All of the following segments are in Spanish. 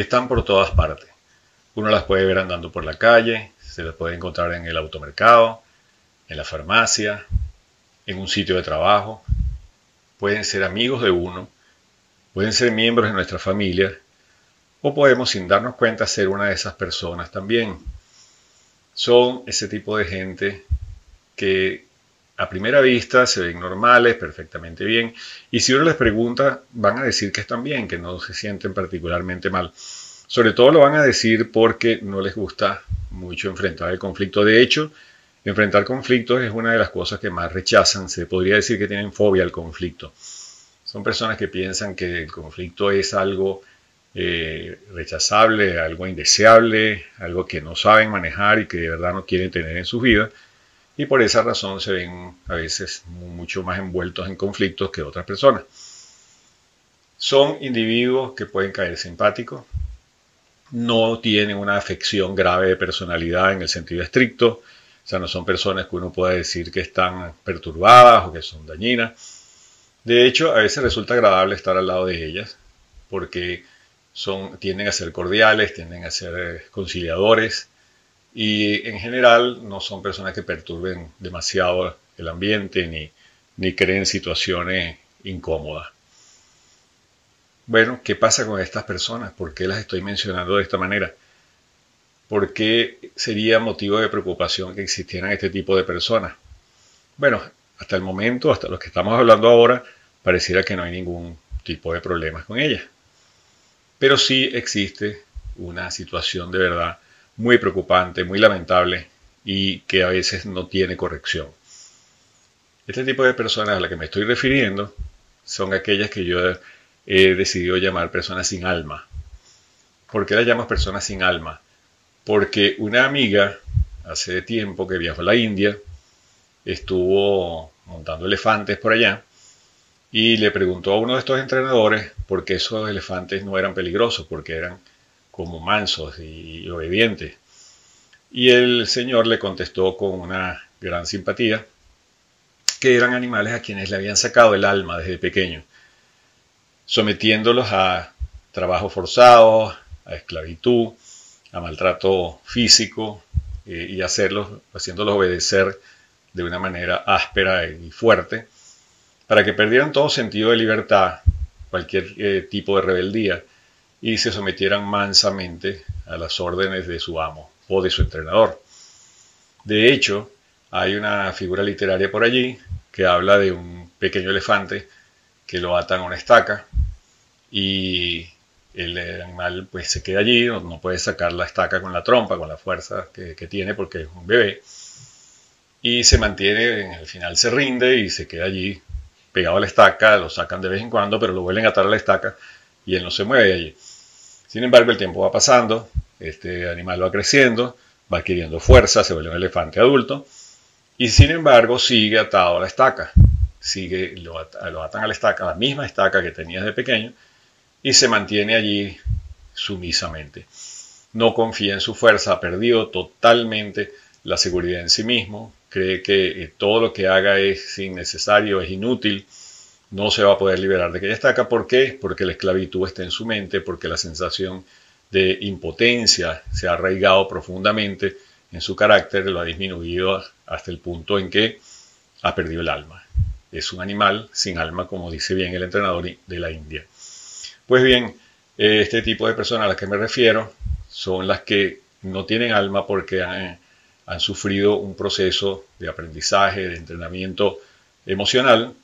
están por todas partes. Uno las puede ver andando por la calle, se las puede encontrar en el automercado, en la farmacia, en un sitio de trabajo. Pueden ser amigos de uno, pueden ser miembros de nuestra familia, o podemos sin darnos cuenta ser una de esas personas también. Son ese tipo de gente que a primera vista se ven normales, perfectamente bien, y si uno les pregunta, van a decir que están bien, que no se sienten particularmente mal. Sobre todo lo van a decir porque no les gusta mucho enfrentar el conflicto. De hecho, enfrentar conflictos es una de las cosas que más rechazan. Se podría decir que tienen fobia al conflicto. Son personas que piensan que el conflicto es algo eh, rechazable, algo indeseable, algo que no saben manejar y que de verdad no quieren tener en su vida y por esa razón se ven a veces mucho más envueltos en conflictos que otras personas. Son individuos que pueden caer simpáticos, no tienen una afección grave de personalidad en el sentido estricto, o sea, no son personas que uno pueda decir que están perturbadas o que son dañinas. De hecho, a veces resulta agradable estar al lado de ellas, porque son, tienden a ser cordiales, tienden a ser eh, conciliadores, y en general no son personas que perturben demasiado el ambiente ni, ni creen situaciones incómodas. Bueno, ¿qué pasa con estas personas? ¿Por qué las estoy mencionando de esta manera? ¿Por qué sería motivo de preocupación que existieran este tipo de personas? Bueno, hasta el momento, hasta lo que estamos hablando ahora, pareciera que no hay ningún tipo de problemas con ellas. Pero sí existe una situación de verdad muy preocupante, muy lamentable y que a veces no tiene corrección. Este tipo de personas a las que me estoy refiriendo son aquellas que yo he decidido llamar personas sin alma. ¿Por qué las llamo personas sin alma? Porque una amiga hace tiempo que viajó a la India, estuvo montando elefantes por allá y le preguntó a uno de estos entrenadores por qué esos elefantes no eran peligrosos, porque eran como mansos y obedientes. Y el Señor le contestó con una gran simpatía que eran animales a quienes le habían sacado el alma desde pequeño, sometiéndolos a trabajo forzado, a esclavitud, a maltrato físico eh, y haciéndolos obedecer de una manera áspera y fuerte, para que perdieran todo sentido de libertad, cualquier eh, tipo de rebeldía, y se sometieran mansamente a las órdenes de su amo o de su entrenador. De hecho, hay una figura literaria por allí que habla de un pequeño elefante que lo atan a una estaca y el animal pues se queda allí, no, puede sacar la estaca con la trompa, con la fuerza que, que tiene porque es un bebé y se mantiene, al final se rinde y se queda allí pegado a la estaca, lo sacan de vez en cuando, pero lo vuelven a atar a la estaca y él no se mueve de allí. Sin embargo, el tiempo va pasando, este animal va creciendo, va adquiriendo fuerza, se vuelve un elefante adulto, y sin embargo sigue atado a la estaca. Sigue, lo, atan a la estaca, la misma estaca que tenía de pequeño, y se mantiene allí sumisamente. No confía en su fuerza, ha perdido totalmente la seguridad en sí mismo, cree que eh, todo lo que haga es innecesario, es inútil, no se va a poder liberar de aquella estaca. ¿Por qué? Porque la esclavitud está en su mente, porque la sensación de impotencia se ha arraigado profundamente en su carácter, lo ha disminuido hasta el punto en que ha perdido el alma. Es un animal sin alma, como dice bien el entrenador de la India. Pues bien, este tipo de personas a las que me refiero son las que no tienen alma porque han, han sufrido un proceso de aprendizaje, de entrenamiento emocional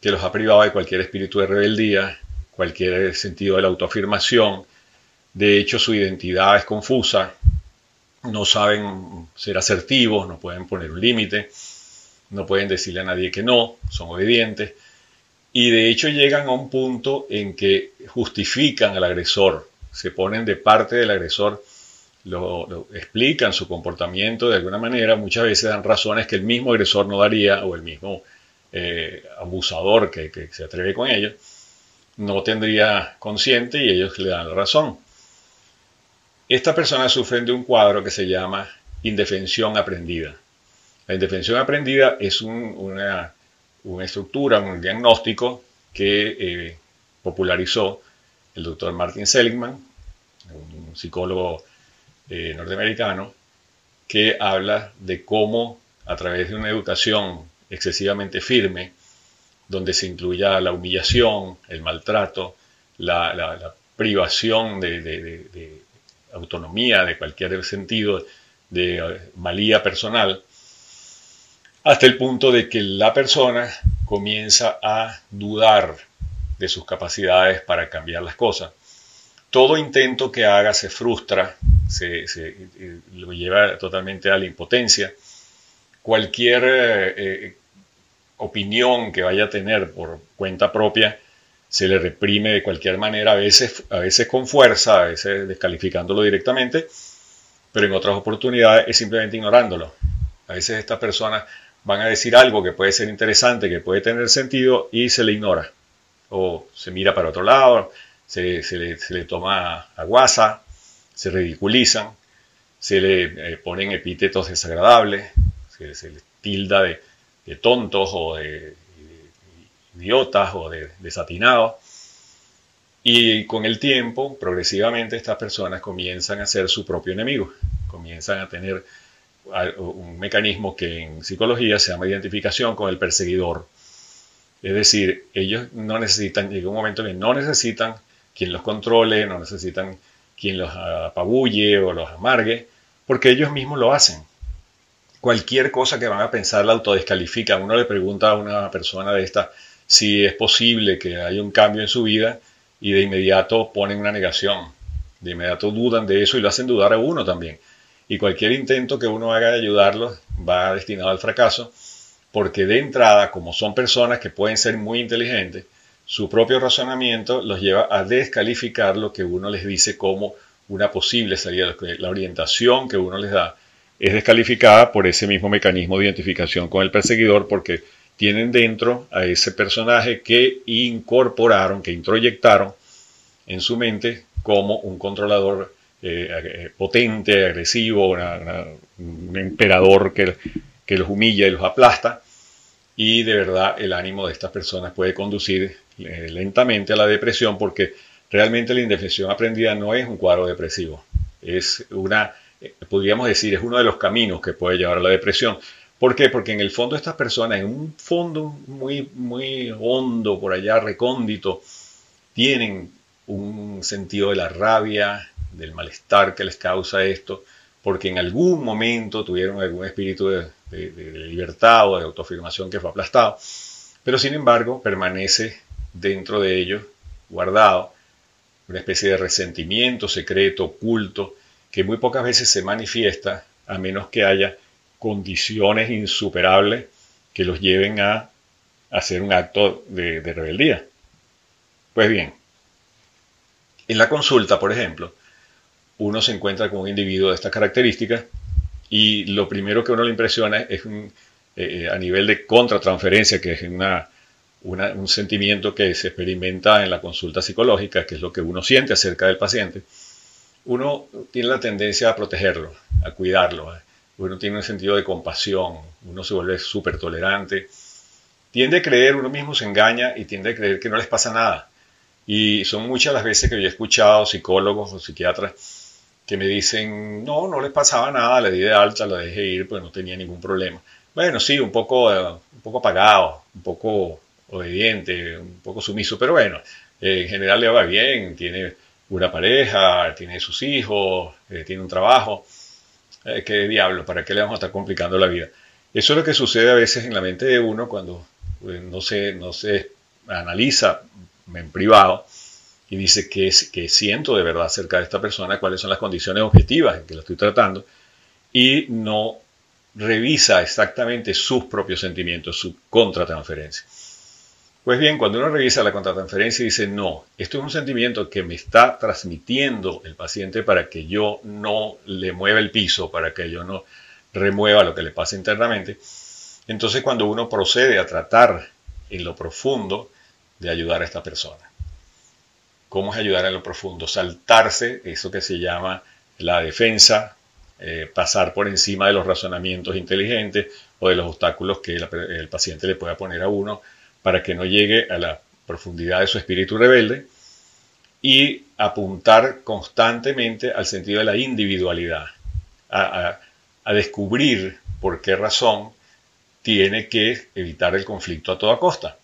que los ha privado de cualquier espíritu de rebeldía, cualquier sentido de la autoafirmación. De hecho, su identidad es confusa, no saben ser asertivos, no pueden poner un límite, no pueden decirle a nadie que no, son obedientes. Y de hecho llegan a un punto en que justifican al agresor, se ponen de parte del agresor, lo, explican su comportamiento de alguna manera, muchas veces dan razones que el mismo agresor no daría o el mismo eh, abusador que, se atreve con ellos, no tendría consciente y ellos le dan la razón. Esta persona sufre de un cuadro que se llama indefensión aprendida. La indefensión aprendida es una, estructura, un diagnóstico que eh, popularizó el doctor Martin Seligman un psicólogo eh, norteamericano, que habla de cómo a través de una educación excesivamente firme, donde se incluya la humillación, el maltrato, la, privación de, autonomía de cualquier sentido, de eh, malía personal, hasta el punto de que la persona comienza a dudar de sus capacidades para cambiar las cosas. Todo intento que haga se frustra, se, eh, lo lleva totalmente a la impotencia. Cualquier eh, opinión que vaya a tener por cuenta propia se le reprime de cualquier manera, a veces, a veces con fuerza, a veces descalificándolo directamente, pero en otras oportunidades es simplemente ignorándolo. A veces estas personas van a decir algo que puede ser interesante, que puede tener sentido y se le ignora. O se mira para otro lado, se, le, toma a guasa, se ridiculizan, se le eh, ponen epítetos desagradables, se, se le tilda de, de tontos o de idiotas o de desatinados. Y con el tiempo, progresivamente, estas personas comienzan a ser su propio enemigo, comienzan a tener un mecanismo que en psicología se llama identificación con el perseguidor. Es decir, ellos no necesitan, llega un momento que no necesitan quien los controle, no necesitan quien los apabulle o los amargue, porque ellos mismos lo hacen cualquier cosa que van a pensar la autodescalifica. Uno le pregunta a una persona de esta si es posible que haya un cambio en su vida y de inmediato ponen una negación. De inmediato dudan de eso y lo hacen dudar a uno también. Y cualquier intento que uno haga de ayudarlos va destinado al fracaso porque de entrada, como son personas que pueden ser muy inteligentes, su propio razonamiento los lleva a descalificar lo que uno les dice como una posible salida, la orientación que uno les da es descalificada por ese mismo mecanismo de identificación con el perseguidor porque tienen dentro a ese personaje que incorporaron, que introyectaron en su mente como un controlador eh, eh, potente, agresivo, un emperador que, que los humilla y los aplasta. Y de verdad el ánimo de estas personas puede conducir eh, lentamente a la depresión porque realmente la indefensión aprendida no es un cuadro depresivo, es una podríamos decir, es uno de los caminos que puede llevar a la depresión. ¿Por qué? Porque en el fondo estas personas, en un fondo muy, muy hondo, por allá recóndito, tienen un sentido de la rabia, del malestar que les causa esto, porque en algún momento tuvieron algún espíritu de, libertad o de autoafirmación que fue aplastado, pero sin embargo permanece dentro de ellos, guardado, una especie de resentimiento secreto, oculto, que muy pocas veces se manifiesta a menos que haya condiciones insuperables que los lleven a hacer un acto de, rebeldía. Pues bien, en la consulta, por ejemplo, uno se encuentra con un individuo de estas características y lo primero que uno le impresiona es un, eh, a nivel de contratransferencia, que es un sentimiento que se experimenta en la consulta psicológica, que es lo que uno siente acerca del paciente, uno tiene la tendencia a protegerlo, a cuidarlo. ¿eh? Uno tiene un sentido de compasión, uno se vuelve súper tolerante. Tiende a creer, uno mismo se engaña y tiende a creer que no les pasa nada. Y son muchas las veces que yo he escuchado psicólogos o psiquiatras que me dicen, no, no les pasaba nada, le di de alta, la dejé ir, pues no tenía ningún problema. Bueno, sí, un poco, eh, un poco apagado, un poco obediente, un poco sumiso, pero bueno, eh, en general le va bien, tiene una pareja, tiene sus hijos, eh, tiene un trabajo. Eh, ¿Qué diablo? ¿Para qué le vamos a estar complicando la vida? Eso es lo que sucede a veces en la mente de uno cuando eh, no, se, no se analiza en privado y dice qué, que siento de verdad acerca de esta persona, cuáles son las condiciones objetivas en que la estoy tratando y no revisa exactamente sus propios sentimientos, su contratransferencia. Pues bien, cuando uno revisa la contratransferencia y dice, no, esto es un sentimiento que me está transmitiendo el paciente para que yo no le mueva el piso, para que yo no remueva lo que le pasa internamente, entonces cuando uno procede a tratar en lo profundo de ayudar a esta persona. ¿Cómo es ayudar en lo profundo? Saltarse, eso que se llama la defensa, eh, pasar por encima de los razonamientos inteligentes o de los obstáculos que el paciente le pueda poner a uno para que no llegue a la profundidad de su espíritu rebelde y apuntar constantemente al sentido de la individualidad, a, descubrir por qué razón tiene que evitar el conflicto a toda costa.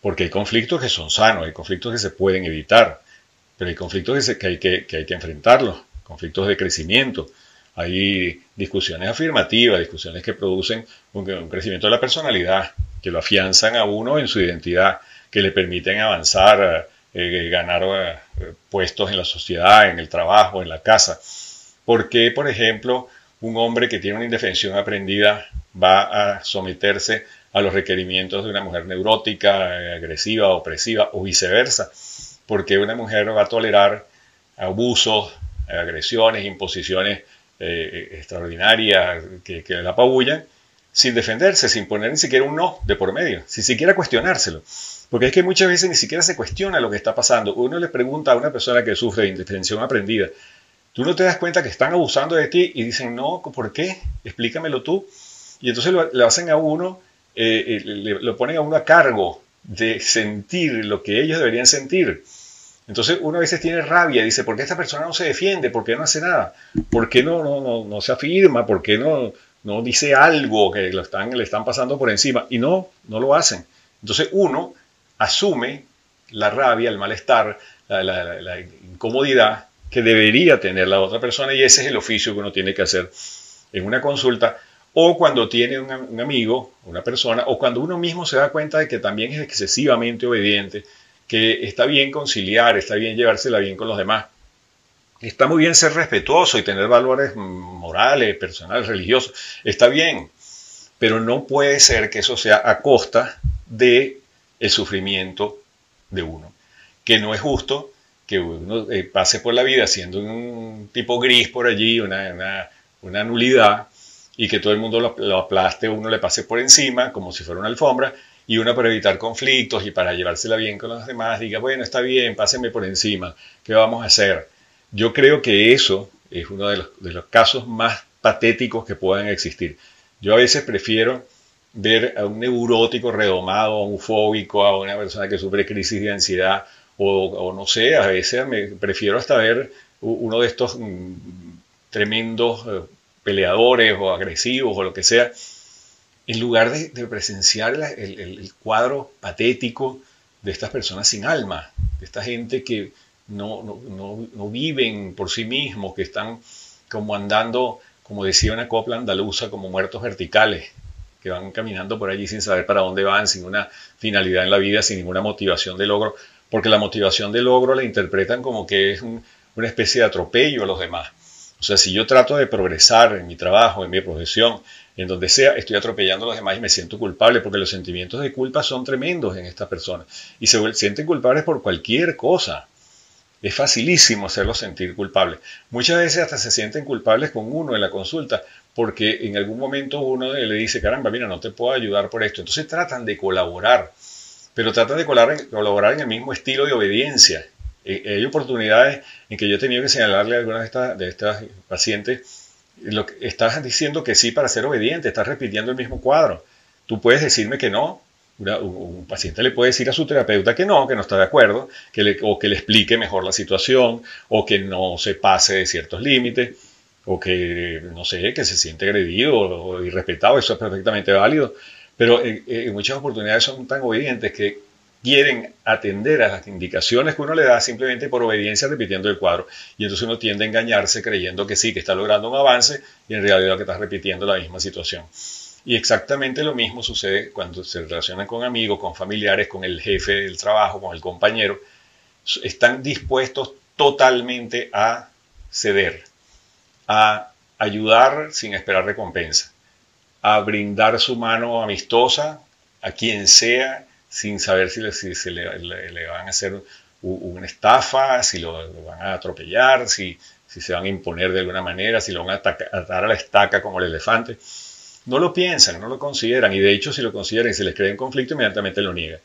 Porque hay conflictos que son sanos, hay conflictos que se pueden evitar, pero hay conflictos que, hay, que, hay que enfrentarlos, conflictos de crecimiento. Hay discusiones afirmativas, discusiones que producen un, crecimiento de la personalidad, que lo afianzan a uno en su identidad, que le permiten avanzar, eh, ganar eh, puestos en la sociedad, en el trabajo, en la casa. Porque, por ejemplo, un hombre que tiene una indefensión aprendida va a someterse a los requerimientos de una mujer neurótica, eh, agresiva, opresiva o viceversa, porque una mujer va a tolerar abusos, agresiones, imposiciones eh, extraordinarias que, que la apabullan sin defenderse, sin poner ni siquiera un no de por medio, sin siquiera cuestionárselo. Porque es que muchas veces ni siquiera se cuestiona lo que está pasando. Uno le pregunta a una persona que sufre de indefensión aprendida, tú no te das cuenta que están abusando de ti y dicen, no, ¿por qué? Explícamelo tú. Y entonces lo, hacen a uno, eh, eh, lo ponen a uno a cargo de sentir lo que ellos deberían sentir. Entonces uno a veces tiene rabia dice, ¿por qué esta persona no se defiende? ¿Por qué no hace nada? ¿Por qué no, no, no, se afirma? ¿Por qué no, no dice algo que lo están, le están pasando por encima? Y no, no lo hacen. Entonces uno asume la rabia, el malestar, la incomodidad que debería tener la otra persona y ese es el oficio que uno tiene que hacer en una consulta o cuando tiene un, amigo, una persona, o cuando uno mismo se da cuenta de que también es excesivamente obediente, que está bien conciliar, está bien llevársela bien con los demás. Está muy bien ser respetuoso y tener valores morales, personales, religiosos. Está bien, pero no puede ser que eso sea a costa de el sufrimiento de uno. Que no es justo que uno eh, pase por la vida siendo un tipo gris por allí, una, una, nulidad, y que todo el mundo lo, aplaste, uno le pase por encima, como si fuera una alfombra, y uno para evitar conflictos y para llevársela bien con los demás, diga, bueno, está bien, pásenme por encima, ¿qué vamos a hacer? Yo creo que eso es uno de los, casos más patéticos que puedan existir. Yo a veces prefiero ver a un neurótico redomado, a un fóbico, a una persona que sufre crisis de ansiedad, o, no sé, a veces me prefiero hasta ver uno de estos mm, tremendos eh, peleadores o agresivos o lo que sea, en lugar de, presenciar el, cuadro patético de estas personas sin alma, de esta gente que no, no, viven por sí mismos, que están como andando, como decía una copla andaluza, como muertos verticales, que van caminando por allí sin saber para dónde van, sin una finalidad en la vida, sin ninguna motivación de logro, porque la motivación de logro la interpretan como que es una especie de atropello a los demás. O sea, si yo trato de progresar en mi trabajo, en mi profesión, en donde sea, estoy atropellando a los demás y me siento culpable, porque los sentimientos de culpa son tremendos en estas personas. Y se sienten culpables por cualquier cosa. Es facilísimo hacerlos sentir culpables. Muchas veces hasta se sienten culpables con uno en la consulta, porque en algún momento uno le dice, caramba, mira, no te puedo ayudar por esto. Entonces tratan de colaborar pero tratan de colaborar en el mismo estilo de obediencia. Eh, hay oportunidades en que yo he tenido que señalarle a algunas de estas, de estas pacientes, estás diciendo que sí para ser obediente, estás repitiendo el mismo cuadro. Tú puedes decirme que no, un paciente le puede decir a su terapeuta que no, que no está de acuerdo, que le, o que le explique mejor la situación, o que no se pase de ciertos límites, o que, no sé, que se siente agredido o irrespetado, eso es perfectamente válido. Pero en, muchas oportunidades son tan obedientes que quieren atender a las indicaciones que uno le da simplemente por obediencia repitiendo el cuadro. Y entonces uno tiende a engañarse creyendo que sí, que está logrando un avance y en realidad que está repitiendo la misma situación. Y exactamente lo mismo sucede cuando se relacionan con amigos, con familiares, con el jefe del trabajo, con el compañero. Están dispuestos totalmente a ceder, a ayudar sin esperar recompensa a brindar su mano amistosa a quien sea, sin saber si le, si, le, van a hacer una estafa, si lo, van a atropellar, si, si, se van a imponer de alguna manera, si lo van a atar a la estaca como el elefante. No lo piensan, no lo consideran, y de hecho si lo consideran y se les cree en conflicto, inmediatamente lo niegan.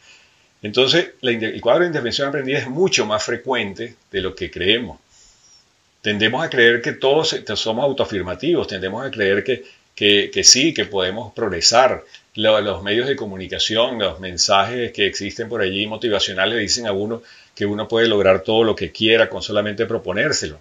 Entonces, el cuadro de intervención aprendida es mucho más frecuente de lo que creemos. Tendemos a creer que todos somos autoafirmativos, tendemos a creer que que, sí, que podemos progresar, los medios de comunicación, los mensajes que existen por allí motivacionales dicen a uno que uno puede lograr todo lo que quiera con solamente proponérselo.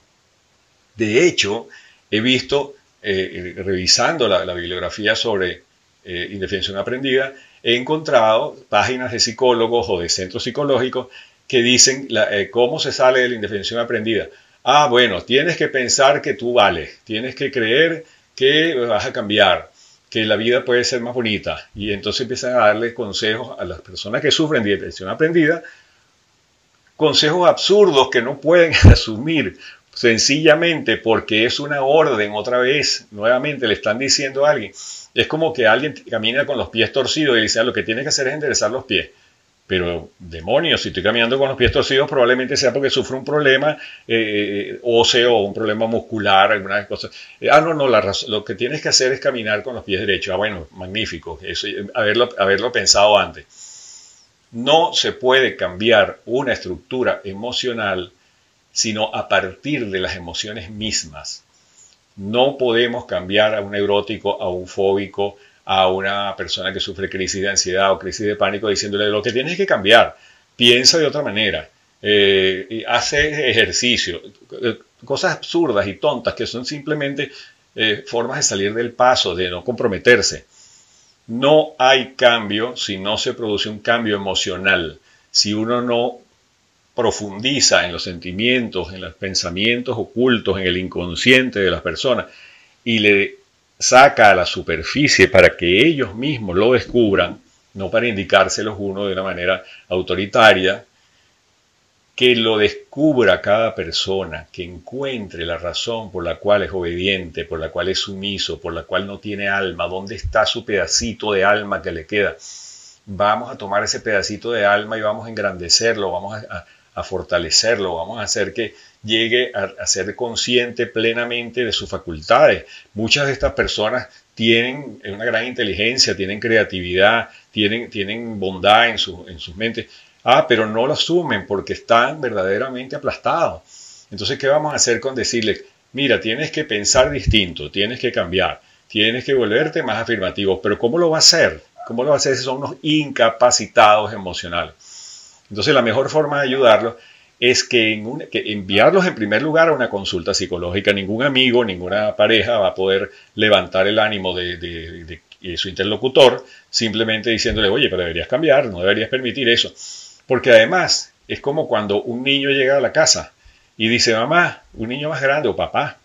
De hecho, he visto, eh, revisando la, bibliografía sobre eh, indefensión aprendida, he encontrado páginas de psicólogos o de centros psicológicos que dicen eh, cómo se sale de la indefensión aprendida. Ah, bueno, tienes que pensar que tú vales, tienes que creer que vas a cambiar, que la vida puede ser más bonita. Y entonces empiezan a darle consejos a las personas que sufren de indefensión aprendida, consejos absurdos que no pueden asumir sencillamente porque es una orden otra vez, nuevamente le están diciendo a alguien. Es como que alguien camina con los pies torcidos y dice, ah, lo que tiene que hacer es enderezar los pies. Pero demonios, si estoy caminando con los pies torcidos, probablemente sea porque sufro un problema eh, óseo o un problema muscular, algunas cosas. Eh, ah, no, no, lo que tienes que hacer es caminar con los pies derechos. Ah, bueno, magnífico, eso, haberlo, haberlo pensado antes. No se puede cambiar una estructura emocional sino a partir de las emociones mismas. No podemos cambiar a un neurótico, a un fóbico, a una persona que sufre crisis de ansiedad o crisis de pánico diciéndole lo que tienes que cambiar, piensa de otra manera, eh, hace ejercicio, eh, cosas absurdas y tontas que son simplemente eh, formas de salir del paso, de no comprometerse. No hay cambio si no se produce un cambio emocional, si uno no profundiza en los sentimientos, en los pensamientos ocultos, en el inconsciente de las personas y le saca a la superficie para que ellos mismos lo descubran, no para indicárselos uno de una manera autoritaria, que lo descubra cada persona, que encuentre la razón por la cual es obediente, por la cual es sumiso, por la cual no tiene alma, dónde está su pedacito de alma que le queda. Vamos a tomar ese pedacito de alma y vamos a engrandecerlo, vamos a, a fortalecerlo, vamos a hacer que llegue a, ser consciente plenamente de sus facultades. Muchas de estas personas tienen una gran inteligencia, tienen creatividad, tienen, tienen bondad en, su, en sus mentes. Ah, pero no lo asumen porque están verdaderamente aplastados. Entonces, ¿qué vamos a hacer con decirles, mira, tienes que pensar distinto, tienes que cambiar, tienes que volverte más afirmativo, pero ¿cómo lo va a hacer? ¿Cómo lo va a hacer si son unos incapacitados emocionales? Entonces la mejor forma de ayudarlos es que, enviarlos en primer lugar a una consulta psicológica. Ningún amigo, ninguna pareja va a poder levantar el ánimo de, su interlocutor simplemente diciéndole, oye, pero deberías cambiar, no deberías permitir eso. Porque además es como cuando un niño llega a la casa y dice, mamá, un niño más grande o papá,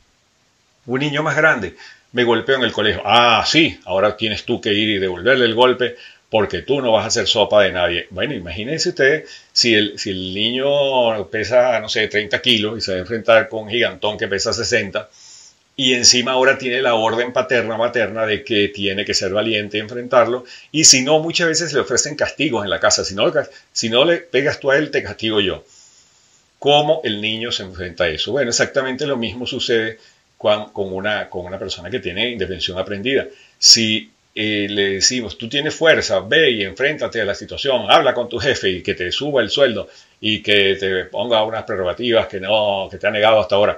un niño más grande me golpeó en el colegio. Ah, sí, ahora tienes tú que ir y devolverle el golpe porque tú no vas a hacer sopa de nadie. Bueno, imagínense ustedes si el, si el niño pesa, no sé, 30 kilos y se va a enfrentar con un gigantón que pesa 60 y encima ahora tiene la orden paterna materna de que tiene que ser valiente y enfrentarlo y si no, muchas veces le ofrecen castigos en la casa. Si no, si no le pegas tú a él, te castigo yo. ¿Cómo el niño se enfrenta a eso? Bueno, exactamente lo mismo sucede con, una, con una persona que tiene indefensión aprendida. Si le decimos, tú tienes fuerza, ve y enfréntate a la situación, habla con tu jefe y que te suba el sueldo y que te ponga unas prerrogativas que no, que te ha negado hasta ahora.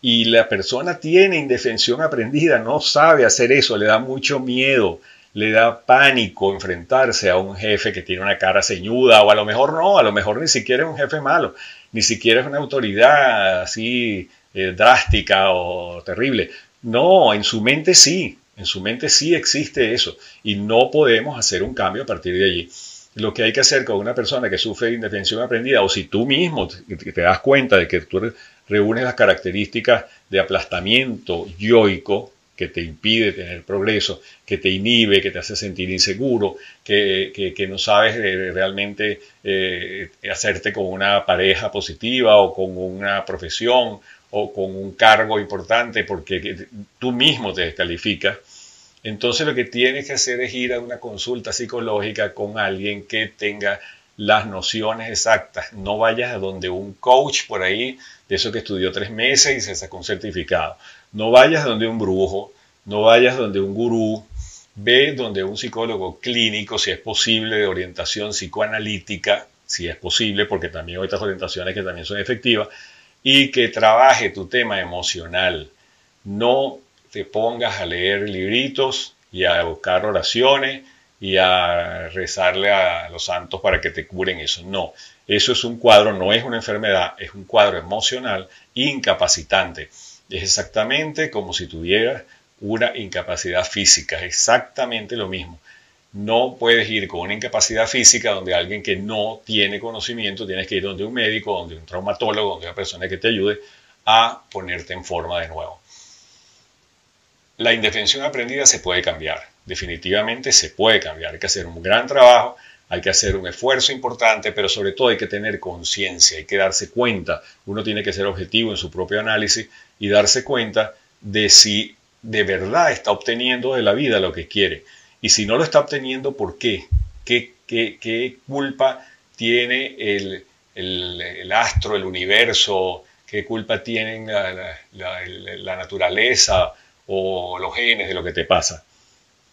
Y la persona tiene indefensión aprendida, no sabe hacer eso, le da mucho miedo, le da pánico enfrentarse a un jefe que tiene una cara ceñuda o a lo mejor no, a lo mejor ni siquiera es un jefe malo, ni siquiera es una autoridad así eh, drástica o terrible. No, en su mente sí, en su mente sí existe eso y no podemos hacer un cambio a partir de allí. Lo que hay que hacer con una persona que sufre de indefensión aprendida o si tú mismo te, das cuenta de que tú reúnes las características de aplastamiento yoico que te impide tener progreso, que te inhibe, que te hace sentir inseguro, que, no sabes realmente eh, hacerte con una pareja positiva o con una profesión o con un cargo importante porque tú mismo te descalificas, entonces lo que tienes que hacer es ir a una consulta psicológica con alguien que tenga las nociones exactas. No vayas a donde un coach por ahí, de eso que estudió tres meses y se sacó un certificado. No vayas a donde un brujo, no vayas donde un gurú. Ve donde un psicólogo clínico, si es posible, de orientación psicoanalítica, si es posible, porque también hay otras orientaciones que también son efectivas, y que trabaje tu tema emocional. No te pongas a leer libritos y a buscar oraciones y a rezarle a los santos para que te curen eso. No, eso es un cuadro, no es una enfermedad, es un cuadro emocional incapacitante. Es exactamente como si tuvieras una incapacidad física, exactamente lo mismo. No puedes ir con una incapacidad física donde alguien que no tiene conocimiento, tienes que ir donde un médico, donde un traumatólogo, donde una persona que te ayude a ponerte en forma de nuevo. La indefensión aprendida se puede cambiar, definitivamente se puede cambiar. Hay que hacer un gran trabajo, hay que hacer un esfuerzo importante, pero sobre todo hay que tener conciencia, hay que darse cuenta. Uno tiene que ser objetivo en su propio análisis y darse cuenta de si de verdad está obteniendo de la vida lo que quiere. Y si no lo está obteniendo, ¿por qué? ¿Qué, culpa tiene el, astro, el universo? ¿Qué culpa tienen la, naturaleza o los genes de lo que te pasa?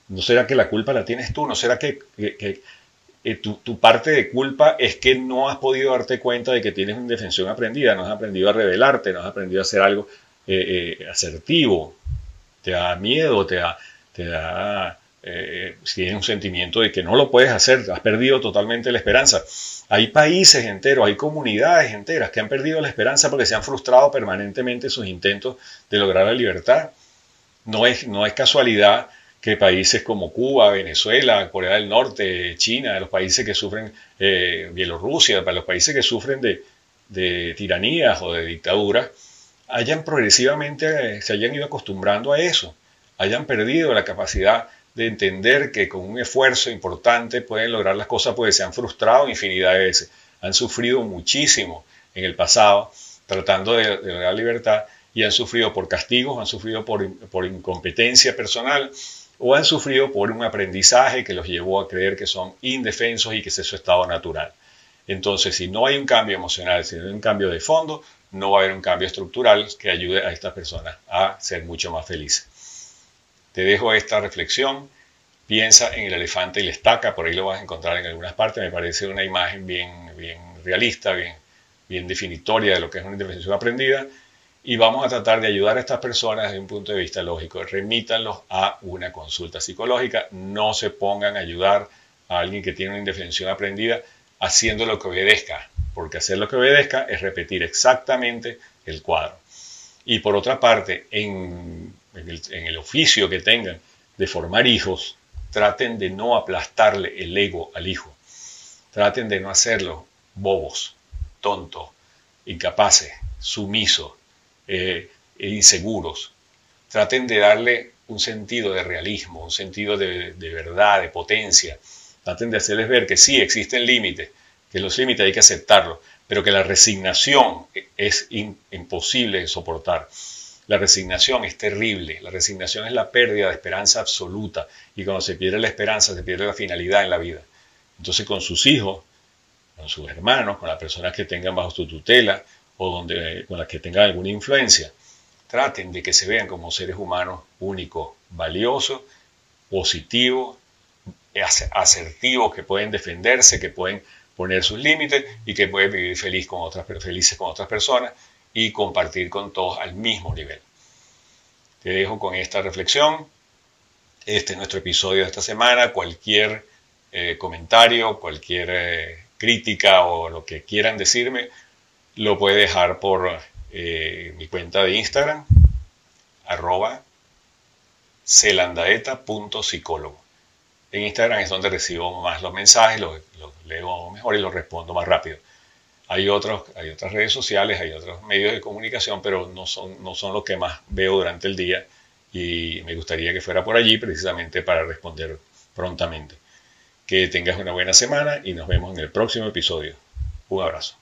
¿No será que la culpa la tienes tú? ¿No será que, eh, tu, parte de culpa es que no has podido darte cuenta de que tienes una indefensión aprendida? No has aprendido a revelarte, no has aprendido a hacer algo eh, eh, asertivo. Te da miedo, te da eh, si tienes un sentimiento de que no lo puedes hacer, has perdido totalmente la esperanza. Hay países enteros, hay comunidades enteras que han perdido la esperanza porque se han frustrado permanentemente sus intentos de lograr la libertad. No es, no es casualidad que países como Cuba, Venezuela, Corea del Norte, China, los países que sufren, eh, Bielorrusia, para los países que sufren de, de tiranías o de dictaduras, hayan progresivamente, se hayan ido acostumbrando a eso, hayan perdido la capacidad de entender que con un esfuerzo importante pueden lograr las cosas porque se han frustrado infinidad de veces, han sufrido muchísimo en el pasado tratando de, lograr libertad y han sufrido por castigos, han sufrido por, por incompetencia personal o han sufrido por un aprendizaje que los llevó a creer que son indefensos y que es su estado natural. Entonces, si no hay un cambio emocional, si no hay un cambio de fondo, no va a haber un cambio estructural que ayude a estas personas a ser mucho más felices. Te dejo esta reflexión. Piensa en el elefante y la estaca, por ahí lo vas a encontrar en algunas partes. Me parece una imagen bien, bien realista, bien, bien definitoria de lo que es una intervención aprendida. Y vamos a tratar de ayudar a estas personas desde un punto de vista lógico. Remítanlos a una consulta psicológica. No se pongan a ayudar a alguien que tiene una indefensión aprendida haciendo lo que obedezca, porque hacer lo que obedezca es repetir exactamente el cuadro. Y por otra parte, en en el, oficio que tengan de formar hijos, traten de no aplastarle el ego al hijo. Traten de no hacerlo bobos, tontos, incapaces, sumisos, eh, e inseguros. Traten de darle un sentido de realismo, un sentido de, verdad, de potencia. Traten de hacerles ver que sí existen límites, que los límites hay que aceptarlos, pero que la resignación es imposible de soportar. La resignación es terrible, la resignación es la pérdida de esperanza absoluta y cuando se pierde la esperanza se pierde la finalidad en la vida. Entonces con sus hijos, con sus hermanos, con las personas que tengan bajo su tutela o donde, con las que tengan alguna influencia, traten de que se vean como seres humanos únicos, valiosos, positivos, asertivos, que pueden defenderse, que pueden poner sus límites y que pueden vivir feliz con otras, felices con otras personas y compartir con todos al mismo nivel. Te dejo con esta reflexión. Este es nuestro episodio de esta semana. Cualquier eh, comentario, cualquier eh, crítica o lo que quieran decirme, lo puede dejar por eh, mi cuenta de Instagram, arroba celandaeta.psicólogo. En Instagram es donde recibo más los mensajes, los leo mejor y los respondo más rápido. Hay, otros, hay otras redes sociales, hay otros medios de comunicación, pero no son, no son los que más veo durante el día y me gustaría que fuera por allí precisamente para responder prontamente. Que tengas una buena semana y nos vemos en el próximo episodio. Un abrazo.